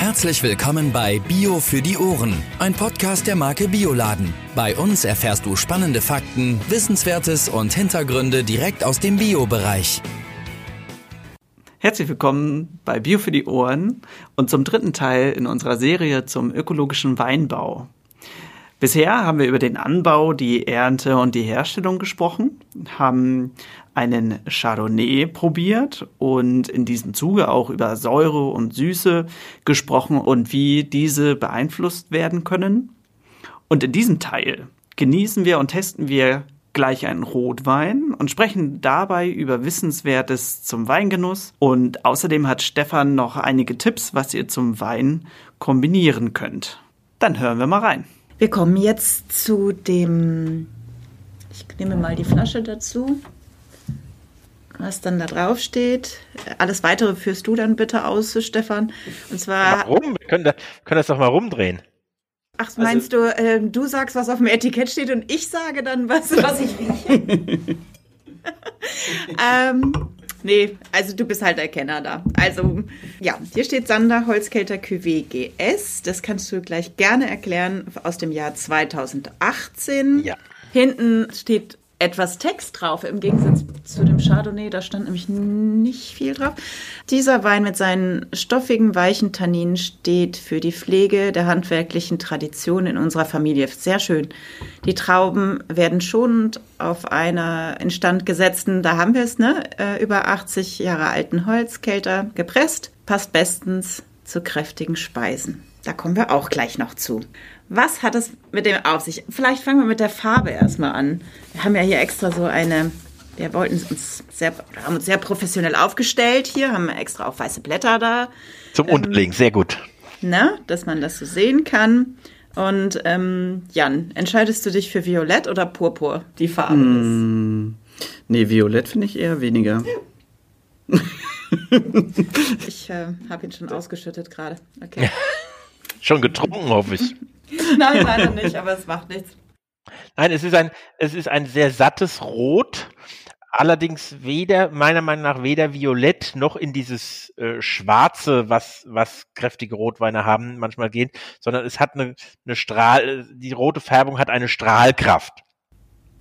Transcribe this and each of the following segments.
Herzlich willkommen bei Bio für die Ohren, ein Podcast der Marke Bioladen. Bei uns erfährst du spannende Fakten, Wissenswertes und Hintergründe direkt aus dem Bio-Bereich. Herzlich willkommen bei Bio für die Ohren und zum dritten Teil in unserer Serie zum ökologischen Weinbau. Bisher haben wir über den Anbau, die Ernte und die Herstellung gesprochen, haben einen Chardonnay probiert und in diesem Zuge auch über Säure und Süße gesprochen und wie diese beeinflusst werden können. Und in diesem Teil genießen wir und testen wir gleich einen Rotwein und sprechen dabei über Wissenswertes zum Weingenuss. Und außerdem hat Stefan noch einige Tipps, was ihr zum Wein kombinieren könnt. Dann hören wir mal rein. Wir kommen jetzt zu dem, ich nehme mal die Flasche dazu, was dann da drauf steht. Alles weitere führst du dann bitte aus, Stefan. Und zwar. Warum? Wir können, da, können das doch mal rumdrehen. Ach, also meinst also, du, äh, du sagst, was auf dem Etikett steht und ich sage dann, was, was ich rieche? ähm, Nee, also du bist halt der Kenner da. Also, ja, hier steht Sander Holzkälter Cuvée GS. Das kannst du gleich gerne erklären aus dem Jahr 2018. Ja. Hinten steht etwas Text drauf, im Gegensatz zu dem Chardonnay, da stand nämlich nicht viel drauf. Dieser Wein mit seinen stoffigen, weichen Tanninen steht für die Pflege der handwerklichen Tradition in unserer Familie. Sehr schön. Die Trauben werden schonend auf einer instand gesetzten, da haben wir es, ne, äh, über 80 Jahre alten Holzkälter gepresst. Passt bestens zu kräftigen Speisen. Da kommen wir auch gleich noch zu. Was hat es mit dem auf sich? Vielleicht fangen wir mit der Farbe erstmal an. Wir haben ja hier extra so eine, wir wollten uns sehr, haben uns sehr professionell aufgestellt hier, haben extra auch weiße Blätter da. Zum ähm, Unterlegen, sehr gut. Ne, dass man das so sehen kann. Und ähm, Jan, entscheidest du dich für Violett oder Purpur, die Farbe mm, Nee, Violett finde ich eher weniger. ich äh, habe ihn schon ausgeschüttet gerade. Okay. schon getrunken, hoffe ich. Nein, leider nicht, aber es macht nichts. Nein, es ist ein, es ist ein sehr sattes Rot, allerdings weder, meiner Meinung nach, weder violett noch in dieses äh, Schwarze, was, was kräftige Rotweine haben, manchmal gehen, sondern es hat eine, eine Strahl, die rote Färbung hat eine Strahlkraft.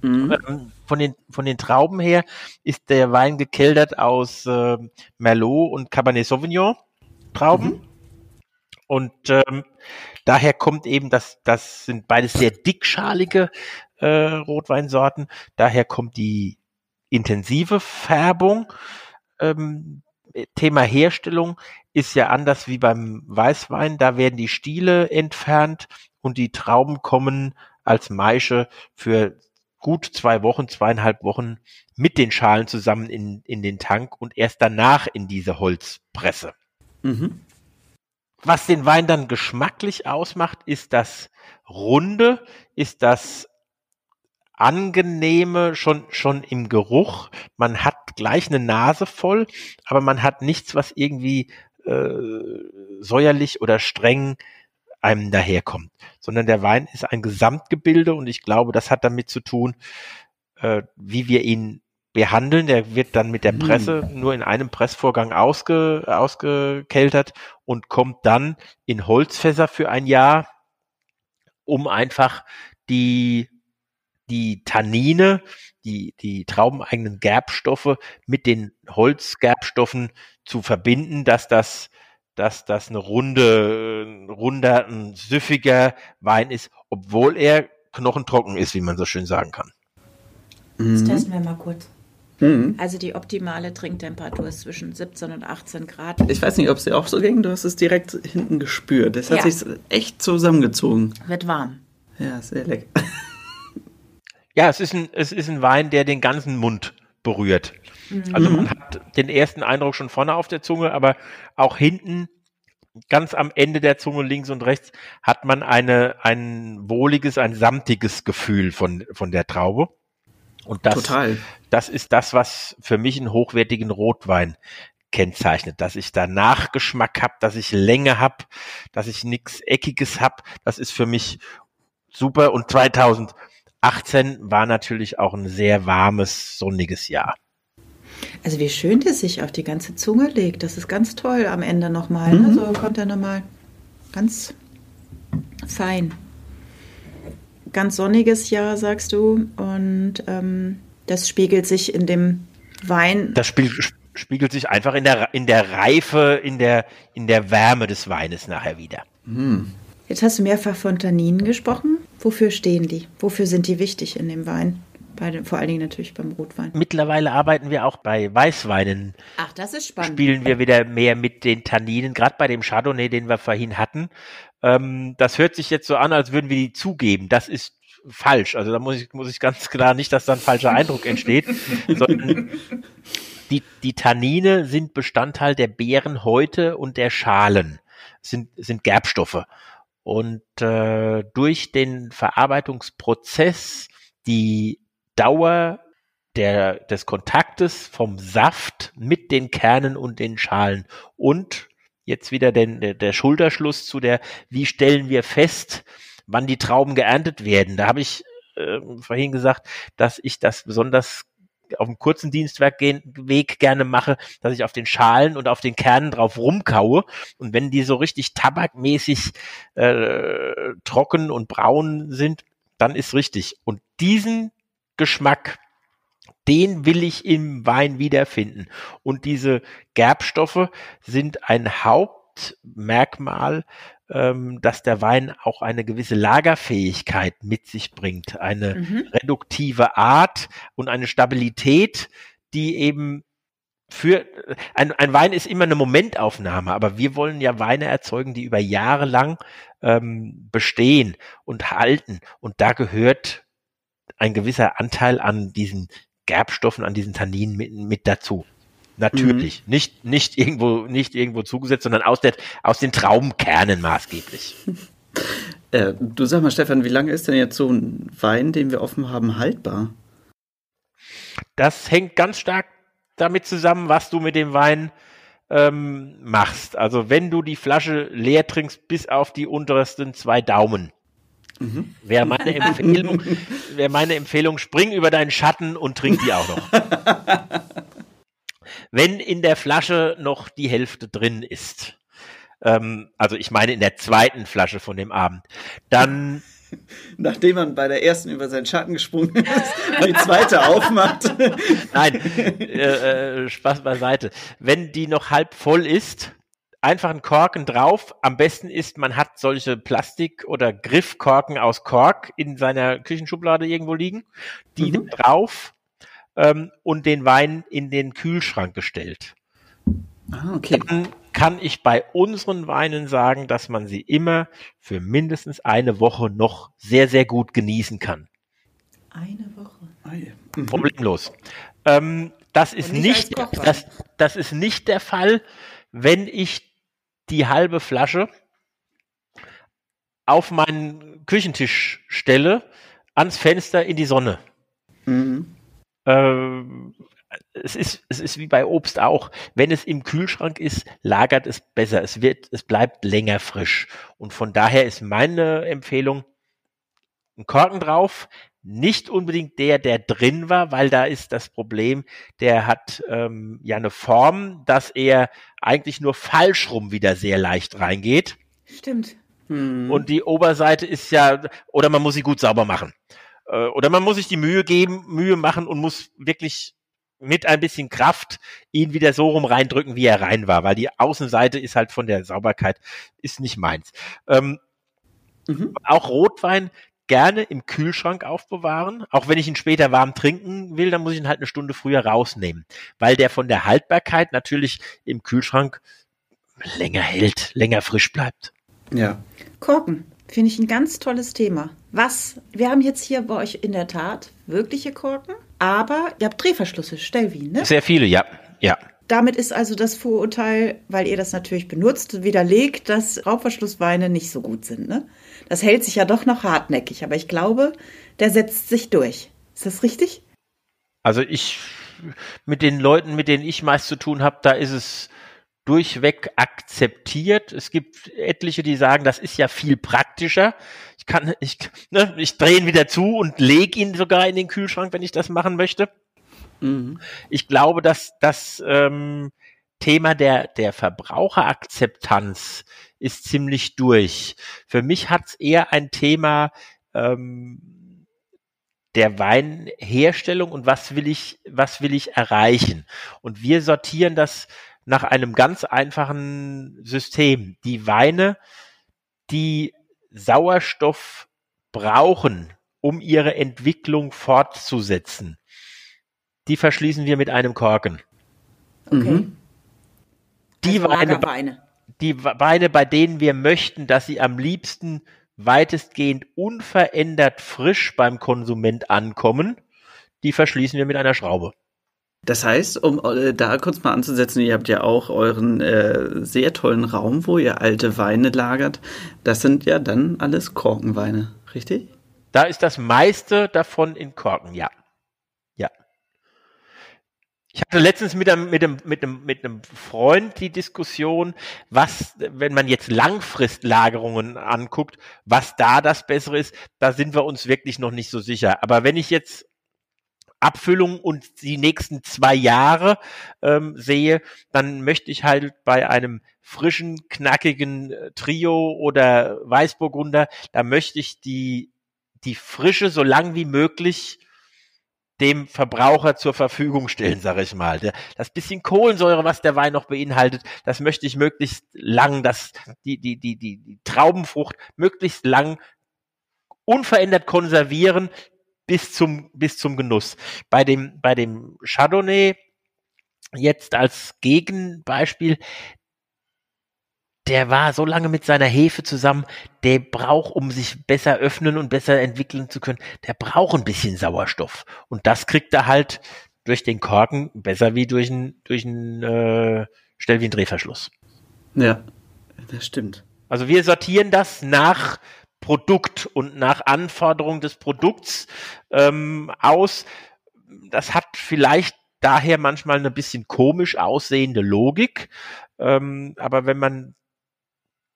Mhm. Ähm, von den, von den Trauben her ist der Wein gekeltert aus äh, Merlot und Cabernet Sauvignon Trauben. Mhm. Und ähm, daher kommt eben, das, das sind beides sehr dickschalige äh, Rotweinsorten. Daher kommt die intensive Färbung. Ähm, Thema Herstellung ist ja anders wie beim Weißwein. Da werden die Stiele entfernt und die Trauben kommen als Maische für gut zwei Wochen, zweieinhalb Wochen mit den Schalen zusammen in, in den Tank und erst danach in diese Holzpresse. Mhm. Was den Wein dann geschmacklich ausmacht, ist das Runde, ist das angenehme schon schon im Geruch. Man hat gleich eine Nase voll, aber man hat nichts, was irgendwie äh, säuerlich oder streng einem daherkommt, sondern der Wein ist ein Gesamtgebilde und ich glaube, das hat damit zu tun, äh, wie wir ihn behandeln. Der wird dann mit der hm. Presse hm. nur in einem Pressvorgang ausge, ausgekeltert und kommt dann in Holzfässer für ein Jahr, um einfach die, die Tannine, die, die traubeneigenen Gerbstoffe mit den Holzgerbstoffen zu verbinden, dass das, dass das eine runde, runder, ein süffiger Wein ist, obwohl er knochentrocken ist, wie man so schön sagen kann. Das testen wir mal kurz. Mhm. Also die optimale Trinktemperatur ist zwischen 17 und 18 Grad. Ich weiß nicht, ob es dir auch so ging. Du hast es direkt hinten gespürt. Das hat ja. sich echt zusammengezogen. Wird warm. Ja, sehr lecker. Ja, es ist ein, es ist ein Wein, der den ganzen Mund berührt. Mhm. Also man hat den ersten Eindruck schon vorne auf der Zunge, aber auch hinten ganz am Ende der Zunge links und rechts hat man eine, ein wohliges, ein samtiges Gefühl von, von der Traube. Und das, Total. das ist das, was für mich einen hochwertigen Rotwein kennzeichnet, dass ich da Nachgeschmack habe, dass ich Länge habe, dass ich nichts Eckiges habe. Das ist für mich super. Und 2018 war natürlich auch ein sehr warmes, sonniges Jahr. Also wie schön das sich auf die ganze Zunge legt. Das ist ganz toll am Ende nochmal. Ne? Mhm. So kommt er nochmal Ganz fein. Ganz sonniges Jahr, sagst du. Und ähm, das spiegelt sich in dem Wein. Das spiegelt, spiegelt sich einfach in der, in der Reife, in der, in der Wärme des Weines nachher wieder. Hm. Jetzt hast du mehrfach von Tanninen gesprochen. Wofür stehen die? Wofür sind die wichtig in dem Wein? Bei, vor allen Dingen natürlich beim Rotwein. Mittlerweile arbeiten wir auch bei Weißweinen. Ach, das ist spannend. Spielen wir wieder mehr mit den Tanninen, gerade bei dem Chardonnay, den wir vorhin hatten. Ähm, das hört sich jetzt so an, als würden wir die zugeben. Das ist falsch. Also da muss ich, muss ich ganz klar nicht, dass da ein falscher Eindruck entsteht, sondern die, die Tannine sind Bestandteil der Beerenhäute und der Schalen, sind, sind Gerbstoffe. Und äh, durch den Verarbeitungsprozess, die Dauer der, des Kontaktes vom Saft mit den Kernen und den Schalen und jetzt wieder den, der, der Schulterschluss zu der, wie stellen wir fest, wann die Trauben geerntet werden. Da habe ich äh, vorhin gesagt, dass ich das besonders auf dem kurzen Dienstweg gerne mache, dass ich auf den Schalen und auf den Kernen drauf rumkaue. Und wenn die so richtig tabakmäßig äh, trocken und braun sind, dann ist richtig. Und diesen Geschmack, den will ich im Wein wiederfinden. Und diese Gerbstoffe sind ein Hauptmerkmal, ähm, dass der Wein auch eine gewisse Lagerfähigkeit mit sich bringt, eine mhm. reduktive Art und eine Stabilität, die eben für ein, ein Wein ist immer eine Momentaufnahme, aber wir wollen ja Weine erzeugen, die über Jahre lang ähm, bestehen und halten. Und da gehört ein gewisser Anteil an diesen Gerbstoffen, an diesen Tanninen mit, mit dazu. Natürlich. Mhm. Nicht, nicht irgendwo, nicht irgendwo zugesetzt, sondern aus der, aus den Traubenkernen maßgeblich. Äh, du sag mal, Stefan, wie lange ist denn jetzt so ein Wein, den wir offen haben, haltbar? Das hängt ganz stark damit zusammen, was du mit dem Wein ähm, machst. Also wenn du die Flasche leer trinkst bis auf die untersten zwei Daumen, Mhm. Wäre meine Empfehlung, wäre meine Empfehlung, spring über deinen Schatten und trink die auch noch. Wenn in der Flasche noch die Hälfte drin ist, ähm, also ich meine in der zweiten Flasche von dem Abend, dann Nachdem man bei der ersten über seinen Schatten gesprungen ist, die zweite aufmacht. Nein, äh, äh, Spaß beiseite. Wenn die noch halb voll ist, einfach einen Korken drauf. Am besten ist, man hat solche Plastik- oder Griffkorken aus Kork in seiner Küchenschublade irgendwo liegen. Die mhm. drauf ähm, und den Wein in den Kühlschrank gestellt. Ah, okay. Dann kann ich bei unseren Weinen sagen, dass man sie immer für mindestens eine Woche noch sehr, sehr gut genießen kann. Eine Woche. Mhm. Problemlos. Ähm, das ist nicht, nicht das, das ist nicht der Fall, wenn ich die halbe Flasche auf meinen Küchentisch stelle, ans Fenster in die Sonne. Mhm. Äh, es ist, es ist wie bei Obst auch. Wenn es im Kühlschrank ist, lagert es besser. Es wird, es bleibt länger frisch. Und von daher ist meine Empfehlung, ein Korken drauf, nicht unbedingt der, der drin war, weil da ist das Problem, der hat ähm, ja eine Form, dass er eigentlich nur falsch rum wieder sehr leicht reingeht. Stimmt. Hm. Und die Oberseite ist ja, oder man muss sie gut sauber machen. Äh, oder man muss sich die Mühe geben, Mühe machen und muss wirklich mit ein bisschen Kraft ihn wieder so rum reindrücken, wie er rein war, weil die Außenseite ist halt von der Sauberkeit, ist nicht meins. Ähm, mhm. Auch Rotwein gerne im Kühlschrank aufbewahren. Auch wenn ich ihn später warm trinken will, dann muss ich ihn halt eine Stunde früher rausnehmen, weil der von der Haltbarkeit natürlich im Kühlschrank länger hält, länger frisch bleibt. Ja. Korken finde ich ein ganz tolles Thema. Was, wir haben jetzt hier bei euch in der Tat wirkliche Korken, aber ihr habt Drehverschlüsse, Stellwien, ne? Sehr viele, ja, ja. Damit ist also das Vorurteil, weil ihr das natürlich benutzt, widerlegt, dass Raubverschlussweine nicht so gut sind. Ne? Das hält sich ja doch noch hartnäckig, aber ich glaube, der setzt sich durch. Ist das richtig? Also ich, mit den Leuten, mit denen ich meist zu tun habe, da ist es durchweg akzeptiert. Es gibt etliche, die sagen, das ist ja viel praktischer. Ich kann, ich, ne, ich drehe ihn wieder zu und lege ihn sogar in den Kühlschrank, wenn ich das machen möchte. Mhm. Ich glaube, dass das ähm, Thema der, der Verbraucherakzeptanz ist ziemlich durch. Für mich hat es eher ein Thema ähm, der Weinherstellung und was will ich, was will ich erreichen. Und wir sortieren das nach einem ganz einfachen System. Die Weine, die Sauerstoff brauchen, um ihre Entwicklung fortzusetzen, die verschließen wir mit einem Korken. Okay. Mhm. Die also Weine, Weine, die Weine, bei denen wir möchten, dass sie am liebsten weitestgehend unverändert frisch beim Konsument ankommen, die verschließen wir mit einer Schraube. Das heißt, um äh, da kurz mal anzusetzen, ihr habt ja auch euren äh, sehr tollen Raum, wo ihr alte Weine lagert. Das sind ja dann alles Korkenweine, richtig? Da ist das meiste davon in Korken, ja. Ja. Ich hatte letztens mit einem, mit einem, mit einem, mit einem Freund die Diskussion, was, wenn man jetzt Langfristlagerungen anguckt, was da das Bessere ist, da sind wir uns wirklich noch nicht so sicher. Aber wenn ich jetzt Abfüllung und die nächsten zwei Jahre ähm, sehe, dann möchte ich halt bei einem frischen, knackigen äh, Trio oder Weißburgunder, da möchte ich die, die Frische so lang wie möglich dem Verbraucher zur Verfügung stellen, sage ich mal. Das bisschen Kohlensäure, was der Wein noch beinhaltet, das möchte ich möglichst lang, das, die, die, die, die, die Traubenfrucht möglichst lang unverändert konservieren, bis zum, bis zum Genuss. Bei dem, bei dem Chardonnay jetzt als Gegenbeispiel, der war so lange mit seiner Hefe zusammen, der braucht, um sich besser öffnen und besser entwickeln zu können, der braucht ein bisschen Sauerstoff. Und das kriegt er halt durch den Korken besser wie durch einen durch einen äh, Stell wie ein Drehverschluss. Ja, das stimmt. Also wir sortieren das nach Produkt und nach Anforderung des Produkts ähm, aus. Das hat vielleicht daher manchmal eine bisschen komisch aussehende Logik. Ähm, aber wenn man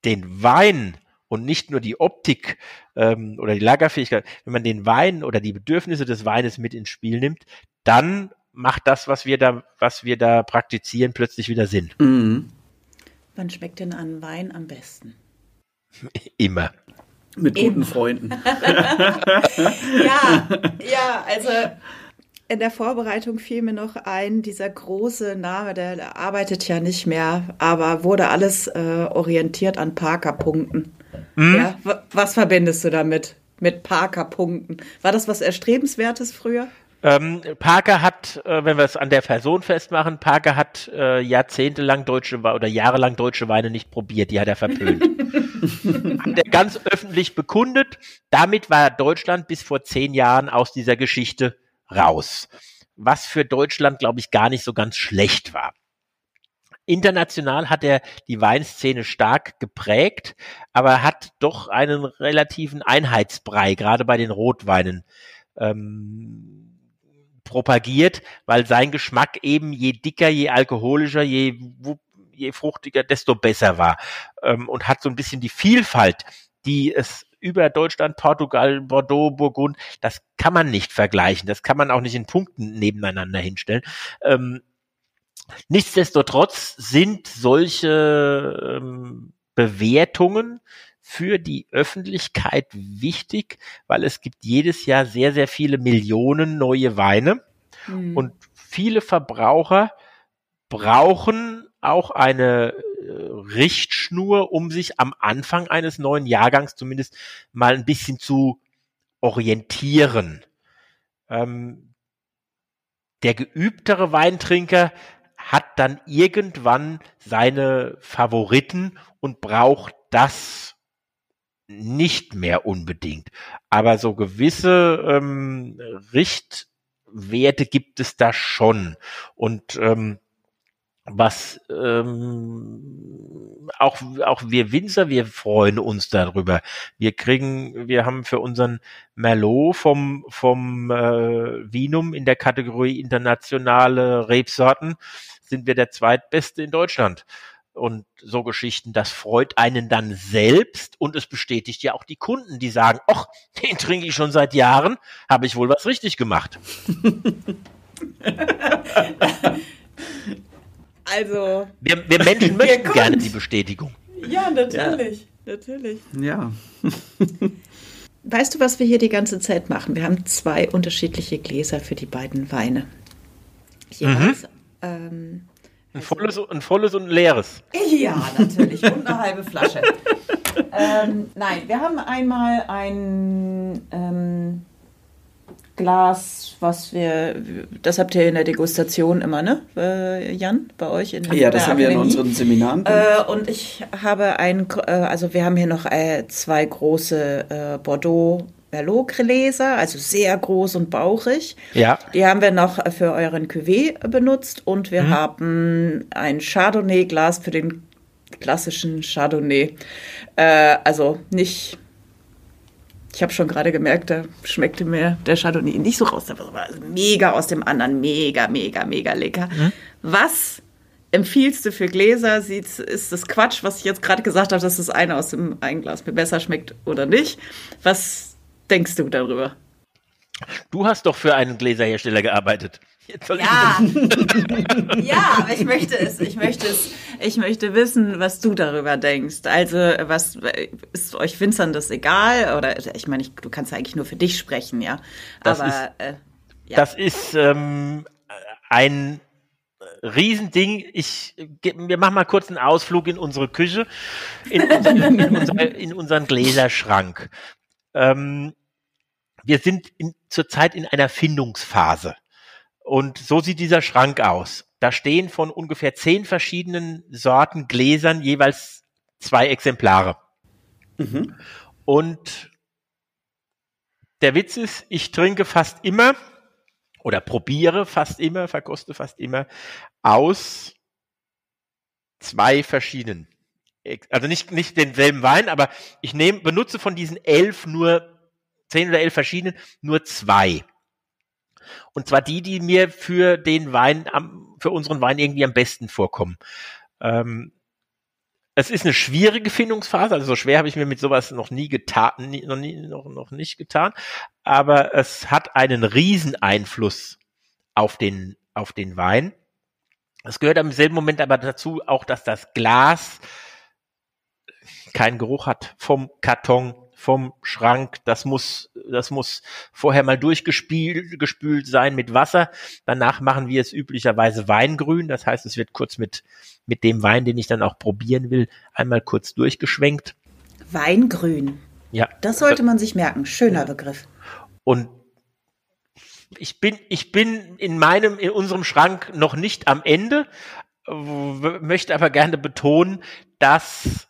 den Wein und nicht nur die Optik ähm, oder die Lagerfähigkeit, wenn man den Wein oder die Bedürfnisse des Weines mit ins Spiel nimmt, dann macht das, was wir da, was wir da praktizieren, plötzlich wieder Sinn. Mhm. Wann schmeckt denn ein Wein am besten? Immer. Mit Eben. guten Freunden. ja, ja, also in der Vorbereitung fiel mir noch ein, dieser große Name, der, der arbeitet ja nicht mehr, aber wurde alles äh, orientiert an Parker-Punkten. Mhm. Ja, was verbindest du damit? Mit Parker-Punkten? War das was Erstrebenswertes früher? Ähm, Parker hat, äh, wenn wir es an der Person festmachen, Parker hat äh, jahrzehntelang deutsche oder jahrelang deutsche Weine nicht probiert, die hat er verpönt. hat er ganz öffentlich bekundet. Damit war Deutschland bis vor zehn Jahren aus dieser Geschichte raus. Was für Deutschland, glaube ich, gar nicht so ganz schlecht war. International hat er die Weinszene stark geprägt, aber hat doch einen relativen Einheitsbrei, gerade bei den Rotweinen. Ähm, propagiert, weil sein Geschmack eben je dicker, je alkoholischer, je, je fruchtiger, desto besser war. Ähm, und hat so ein bisschen die Vielfalt, die es über Deutschland, Portugal, Bordeaux, Burgund, das kann man nicht vergleichen. Das kann man auch nicht in Punkten nebeneinander hinstellen. Ähm, nichtsdestotrotz sind solche ähm, Bewertungen für die Öffentlichkeit wichtig, weil es gibt jedes Jahr sehr, sehr viele Millionen neue Weine mhm. und viele Verbraucher brauchen auch eine Richtschnur, um sich am Anfang eines neuen Jahrgangs zumindest mal ein bisschen zu orientieren. Ähm, der geübtere Weintrinker hat dann irgendwann seine Favoriten und braucht das nicht mehr unbedingt. Aber so gewisse ähm, Richtwerte gibt es da schon. Und ähm, was ähm, auch auch wir Winzer, wir freuen uns darüber. Wir kriegen, wir haben für unseren Merlot vom vom äh, Vinum in der Kategorie internationale Rebsorten sind wir der zweitbeste in Deutschland und so Geschichten, das freut einen dann selbst und es bestätigt ja auch die Kunden, die sagen, ach, den trinke ich schon seit Jahren, habe ich wohl was richtig gemacht. also. Wir, wir Menschen möchten gerne die Bestätigung. Ja, natürlich. Ja. Natürlich. Ja. weißt du, was wir hier die ganze Zeit machen? Wir haben zwei unterschiedliche Gläser für die beiden Weine. Jeweils. Mhm. Ähm, ein, also, volles, ein volles und ein leeres. Ja, natürlich. und eine halbe Flasche. ähm, nein, wir haben einmal ein ähm, Glas, was wir, das habt ihr in der Degustation immer, ne, äh, Jan, bei euch in Ja, das haben wir in unseren Seminaren. Äh, und ich habe ein, äh, also wir haben hier noch äh, zwei große äh, Bordeaux Merlot-Gläser, also sehr groß und bauchig. Ja. Die haben wir noch für euren Cuvée benutzt und wir mhm. haben ein Chardonnay-Glas für den klassischen Chardonnay. Äh, also nicht ich habe schon gerade gemerkt, da schmeckte mir der Chardonnay nicht so raus. Das war mega aus dem anderen. Mega, mega, mega lecker. Mhm. Was empfiehlst du für Gläser? Sieht, ist das Quatsch, was ich jetzt gerade gesagt habe, dass das eine aus dem Eigenglas mir besser schmeckt oder nicht? Was denkst du darüber? Du hast doch für einen Gläserhersteller gearbeitet ja. ja, aber ich möchte es, ich möchte es, ich möchte wissen, was du darüber denkst. Also, was ist euch Winzern das egal? Oder ich meine, ich, du kannst ja eigentlich nur für dich sprechen, ja. Das aber ist, äh, ja. Das ist ähm, ein Riesending. Ich, wir machen mal kurz einen Ausflug in unsere Küche, in, unser, in, unser, in unseren Gläserschrank. Ähm, wir sind in, zurzeit in einer Findungsphase. Und so sieht dieser Schrank aus. Da stehen von ungefähr zehn verschiedenen Sorten Gläsern jeweils zwei Exemplare. Mhm. Und der Witz ist, ich trinke fast immer oder probiere fast immer, verkoste fast immer aus zwei verschiedenen. Also nicht, nicht denselben Wein, aber ich nehme, benutze von diesen elf nur, zehn oder elf verschiedenen, nur zwei. Und zwar die, die mir für den Wein, am, für unseren Wein irgendwie am besten vorkommen. Ähm, es ist eine schwierige Findungsphase, also so schwer habe ich mir mit sowas noch nie getan, nie, noch, nie, noch, noch nicht getan, aber es hat einen riesen Einfluss auf den, auf den Wein. Es gehört am selben Moment aber dazu auch, dass das Glas keinen Geruch hat vom Karton, vom Schrank. Das muss, das muss vorher mal durchgespült gespült sein mit Wasser. Danach machen wir es üblicherweise Weingrün. Das heißt, es wird kurz mit, mit dem Wein, den ich dann auch probieren will, einmal kurz durchgeschwenkt. Weingrün. Ja. Das sollte man sich merken. Schöner Begriff. Und ich bin, ich bin in meinem, in unserem Schrank noch nicht am Ende, möchte aber gerne betonen, dass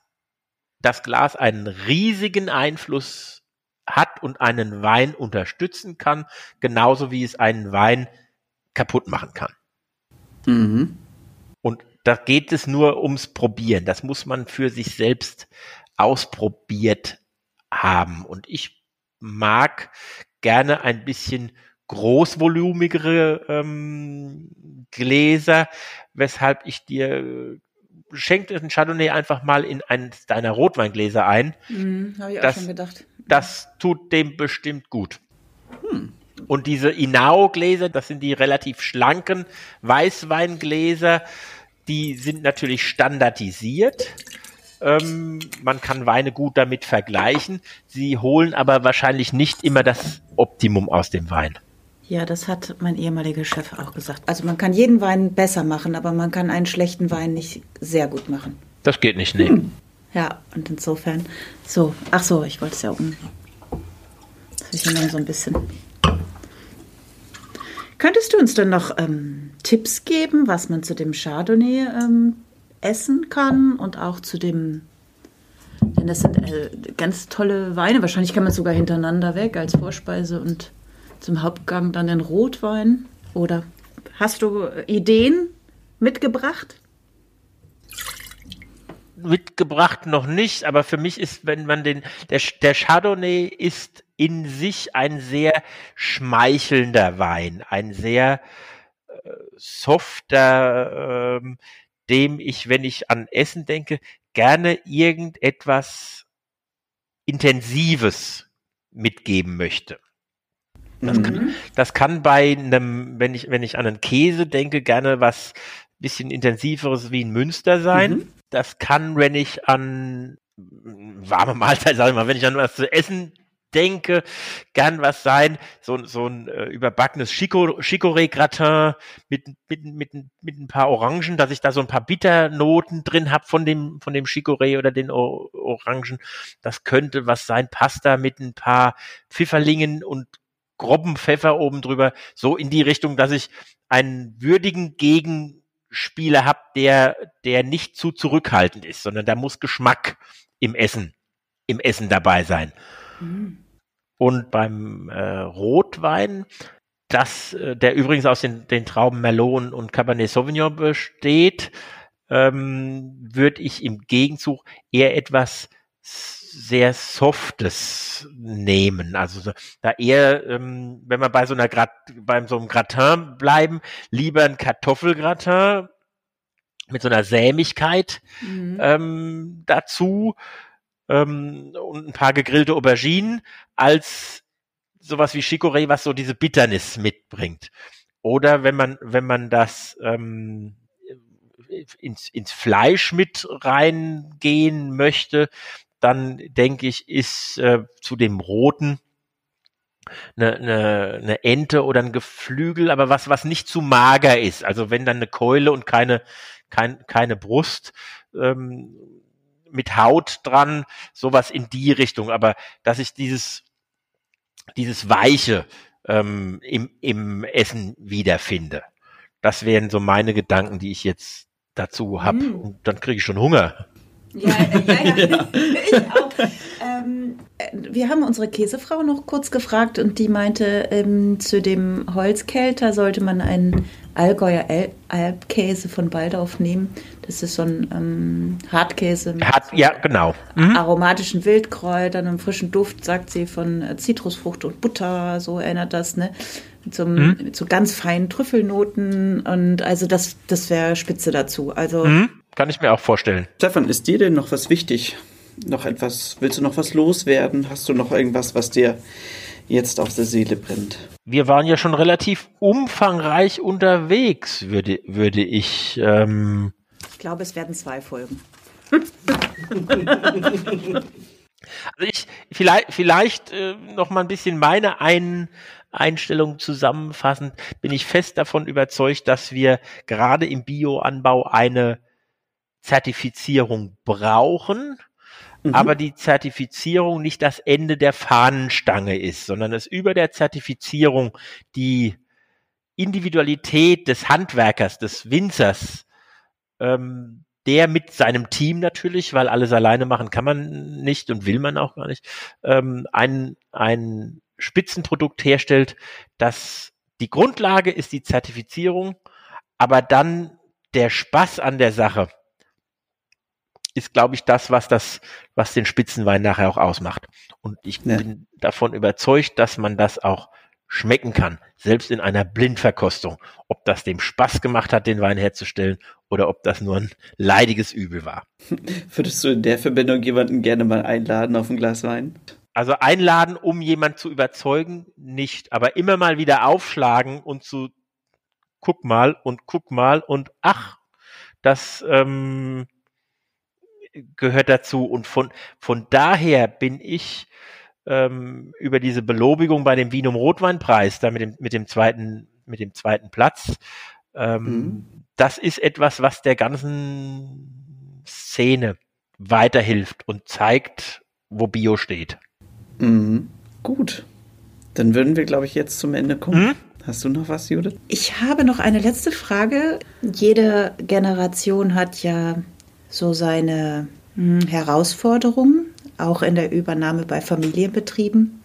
das Glas einen riesigen Einfluss hat und einen Wein unterstützen kann, genauso wie es einen Wein kaputt machen kann. Mhm. Und da geht es nur ums Probieren. Das muss man für sich selbst ausprobiert haben. Und ich mag gerne ein bisschen großvolumigere ähm, Gläser, weshalb ich dir schenk den Chardonnay einfach mal in eines deiner Rotweingläser ein. Mm, Habe ich das, auch schon gedacht. Das tut dem bestimmt gut. Hm. Und diese Inao-Gläser, das sind die relativ schlanken Weißweingläser, die sind natürlich standardisiert. Ähm, man kann Weine gut damit vergleichen. Sie holen aber wahrscheinlich nicht immer das Optimum aus dem Wein. Ja, das hat mein ehemaliger Chef auch gesagt. Also man kann jeden Wein besser machen, aber man kann einen schlechten Wein nicht sehr gut machen. Das geht nicht, nee. Hm. Ja, und insofern. So, ach so, ich wollte es ja um. Das ich immer so ein bisschen. Könntest du uns denn noch ähm, Tipps geben, was man zu dem Chardonnay ähm, essen kann und auch zu dem denn das sind äh, ganz tolle Weine. Wahrscheinlich kann man es sogar hintereinander weg als Vorspeise und zum Hauptgang dann den Rotwein? Oder hast du Ideen mitgebracht? Mitgebracht noch nicht, aber für mich ist, wenn man den, der, der Chardonnay ist in sich ein sehr schmeichelnder Wein, ein sehr äh, softer, äh, dem ich, wenn ich an Essen denke, gerne irgendetwas Intensives mitgeben möchte. Das, mhm. kann, das kann bei einem, wenn ich, wenn ich an einen Käse denke, gerne was bisschen intensiveres wie in Münster sein. Mhm. Das kann, wenn ich an warme Mahlzeit, sag ich mal, wenn ich an was zu essen denke, gern was sein, so, so ein äh, überbackenes Chicorée-Gratin mit, mit, mit, mit ein paar Orangen, dass ich da so ein paar Bitternoten drin habe von dem, von dem Chicorée oder den o Orangen. Das könnte was sein, Pasta mit ein paar Pfifferlingen und groben Pfeffer oben drüber, so in die Richtung, dass ich einen würdigen Gegenspieler habe, der, der nicht zu zurückhaltend ist, sondern da muss Geschmack im Essen, im Essen dabei sein. Mhm. Und beim äh, Rotwein, das, äh, der übrigens aus den, den Trauben Merlot und Cabernet Sauvignon besteht, ähm, würde ich im Gegenzug eher etwas sehr Softes nehmen. Also da eher, ähm, wenn wir bei so einer Grat beim so einem Gratin bleiben, lieber ein Kartoffelgratin mit so einer Sämigkeit mhm. ähm, dazu ähm, und ein paar gegrillte Auberginen als sowas wie Chicorée, was so diese Bitternis mitbringt. Oder wenn man, wenn man das ähm, ins, ins Fleisch mit reingehen möchte, dann denke ich, ist äh, zu dem Roten eine, eine, eine Ente oder ein Geflügel, aber was, was nicht zu mager ist. Also wenn dann eine Keule und keine, kein, keine Brust, ähm, mit Haut dran, sowas in die Richtung. Aber dass ich dieses, dieses Weiche ähm, im, im Essen wiederfinde. Das wären so meine Gedanken, die ich jetzt dazu habe. Mm. Und dann kriege ich schon Hunger. Ja, ja, ja, ja. ich auch. Ähm, wir haben unsere Käsefrau noch kurz gefragt und die meinte, ähm, zu dem Holzkälter sollte man einen Allgäuer Alpkäse von Baldauf nehmen. Das ist so ein ähm, Hartkäse mit Hart, ja, genau. Mhm. aromatischen Wildkräutern, einem frischen Duft, sagt sie, von äh, Zitrusfrucht und Butter, so erinnert das, ne? Mit so, mhm. mit so ganz feinen Trüffelnoten und also das, das wäre spitze dazu. Also mhm. Kann ich mir auch vorstellen. Stefan, ist dir denn noch was wichtig? Noch etwas, willst du noch was loswerden? Hast du noch irgendwas, was dir jetzt auf der Seele brennt? Wir waren ja schon relativ umfangreich unterwegs, würde, würde ich. Ähm ich glaube, es werden zwei Folgen. Also ich vielleicht vielleicht äh, noch mal ein bisschen meine ein, Einstellung zusammenfassend bin ich fest davon überzeugt, dass wir gerade im Bioanbau eine Zertifizierung brauchen, mhm. aber die Zertifizierung nicht das Ende der Fahnenstange ist, sondern es über der Zertifizierung die Individualität des Handwerkers, des Winzers, ähm, der mit seinem Team natürlich, weil alles alleine machen kann man nicht und will man auch gar nicht, ähm, ein, ein Spitzenprodukt herstellt, das die Grundlage ist die Zertifizierung, aber dann der Spaß an der Sache, ist, glaube ich, das, was das, was den Spitzenwein nachher auch ausmacht. Und ich ja. bin davon überzeugt, dass man das auch schmecken kann, selbst in einer Blindverkostung. Ob das dem Spaß gemacht hat, den Wein herzustellen, oder ob das nur ein leidiges Übel war. Würdest du in der Verbindung jemanden gerne mal einladen auf ein Glas Wein? Also einladen, um jemanden zu überzeugen, nicht, aber immer mal wieder aufschlagen und zu guck mal und guck mal und ach, das ähm, gehört dazu. Und von, von daher bin ich ähm, über diese Belobigung bei dem Wienum Rotweinpreis, da mit dem, mit dem zweiten, mit dem zweiten Platz, ähm, mhm. das ist etwas, was der ganzen Szene weiterhilft und zeigt, wo Bio steht. Mhm. Gut. Dann würden wir, glaube ich, jetzt zum Ende kommen. Mhm. Hast du noch was, Judith? Ich habe noch eine letzte Frage. Jede Generation hat ja so seine hm, Herausforderungen, auch in der Übernahme bei Familienbetrieben.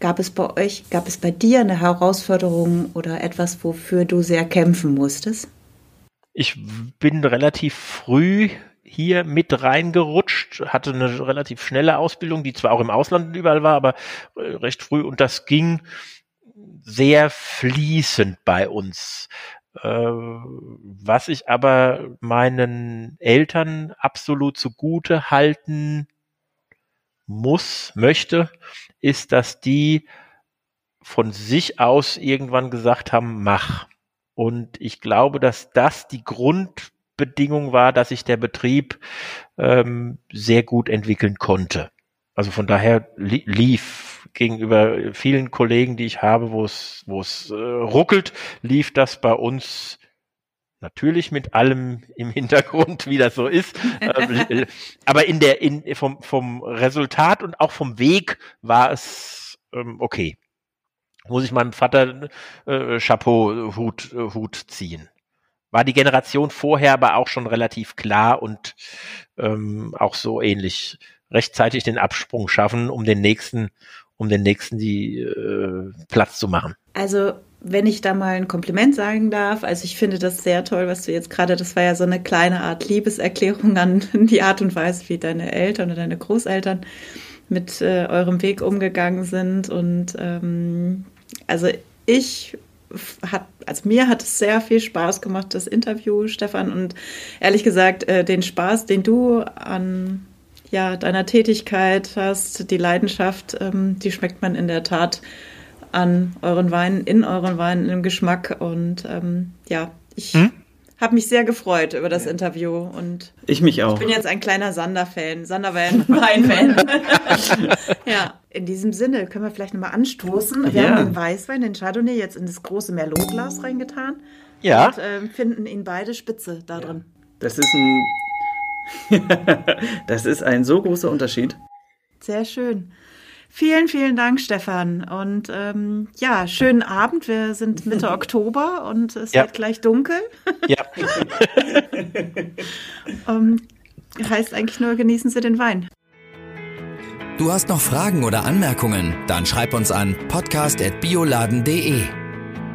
Gab es bei euch, gab es bei dir eine Herausforderung oder etwas, wofür du sehr kämpfen musstest? Ich bin relativ früh hier mit reingerutscht, hatte eine relativ schnelle Ausbildung, die zwar auch im Ausland überall war, aber äh, recht früh und das ging sehr fließend bei uns. Äh, was ich aber meinen Eltern absolut zugute halten muss, möchte, ist, dass die von sich aus irgendwann gesagt haben, mach. Und ich glaube, dass das die Grundbedingung war, dass sich der Betrieb ähm, sehr gut entwickeln konnte. Also von daher li lief gegenüber vielen Kollegen, die ich habe, wo es wo es äh, ruckelt, lief das bei uns natürlich mit allem im Hintergrund, wie das so ist. Ähm, aber in der in vom vom Resultat und auch vom Weg war es ähm, okay. Muss ich meinem Vater äh, Chapeau Hut Hut ziehen war die Generation vorher aber auch schon relativ klar und ähm, auch so ähnlich rechtzeitig den Absprung schaffen, um den nächsten, um den nächsten die äh, Platz zu machen. Also wenn ich da mal ein Kompliment sagen darf, also ich finde das sehr toll, was du jetzt gerade, das war ja so eine kleine Art Liebeserklärung an die Art und Weise, wie deine Eltern oder deine Großeltern mit äh, eurem Weg umgegangen sind. Und ähm, also ich hat, also mir hat es sehr viel Spaß gemacht, das Interview, Stefan. Und ehrlich gesagt, äh, den Spaß, den du an ja, deiner Tätigkeit hast, die Leidenschaft, ähm, die schmeckt man in der Tat an euren Weinen, in euren Weinen, im Geschmack. Und ähm, ja, ich hm? habe mich sehr gefreut über das ja. Interview. Und ich mich auch. Ich bin jetzt ein kleiner Sander-Fan, Sander-Wein-Fan. ja, in diesem Sinne können wir vielleicht nochmal anstoßen. Wir ja. haben den Weißwein, den Chardonnay, jetzt in das große Merlot-Glas reingetan. Ja. Und äh, finden ihn beide spitze da drin. Das ist ein das ist ein so großer Unterschied. Sehr schön. Vielen, vielen Dank, Stefan. Und ähm, ja, schönen Abend. Wir sind Mitte Oktober und es ja. wird gleich dunkel. Ja. um, heißt eigentlich nur, genießen Sie den Wein. Du hast noch Fragen oder Anmerkungen? Dann schreib uns an podcast.bioladen.de.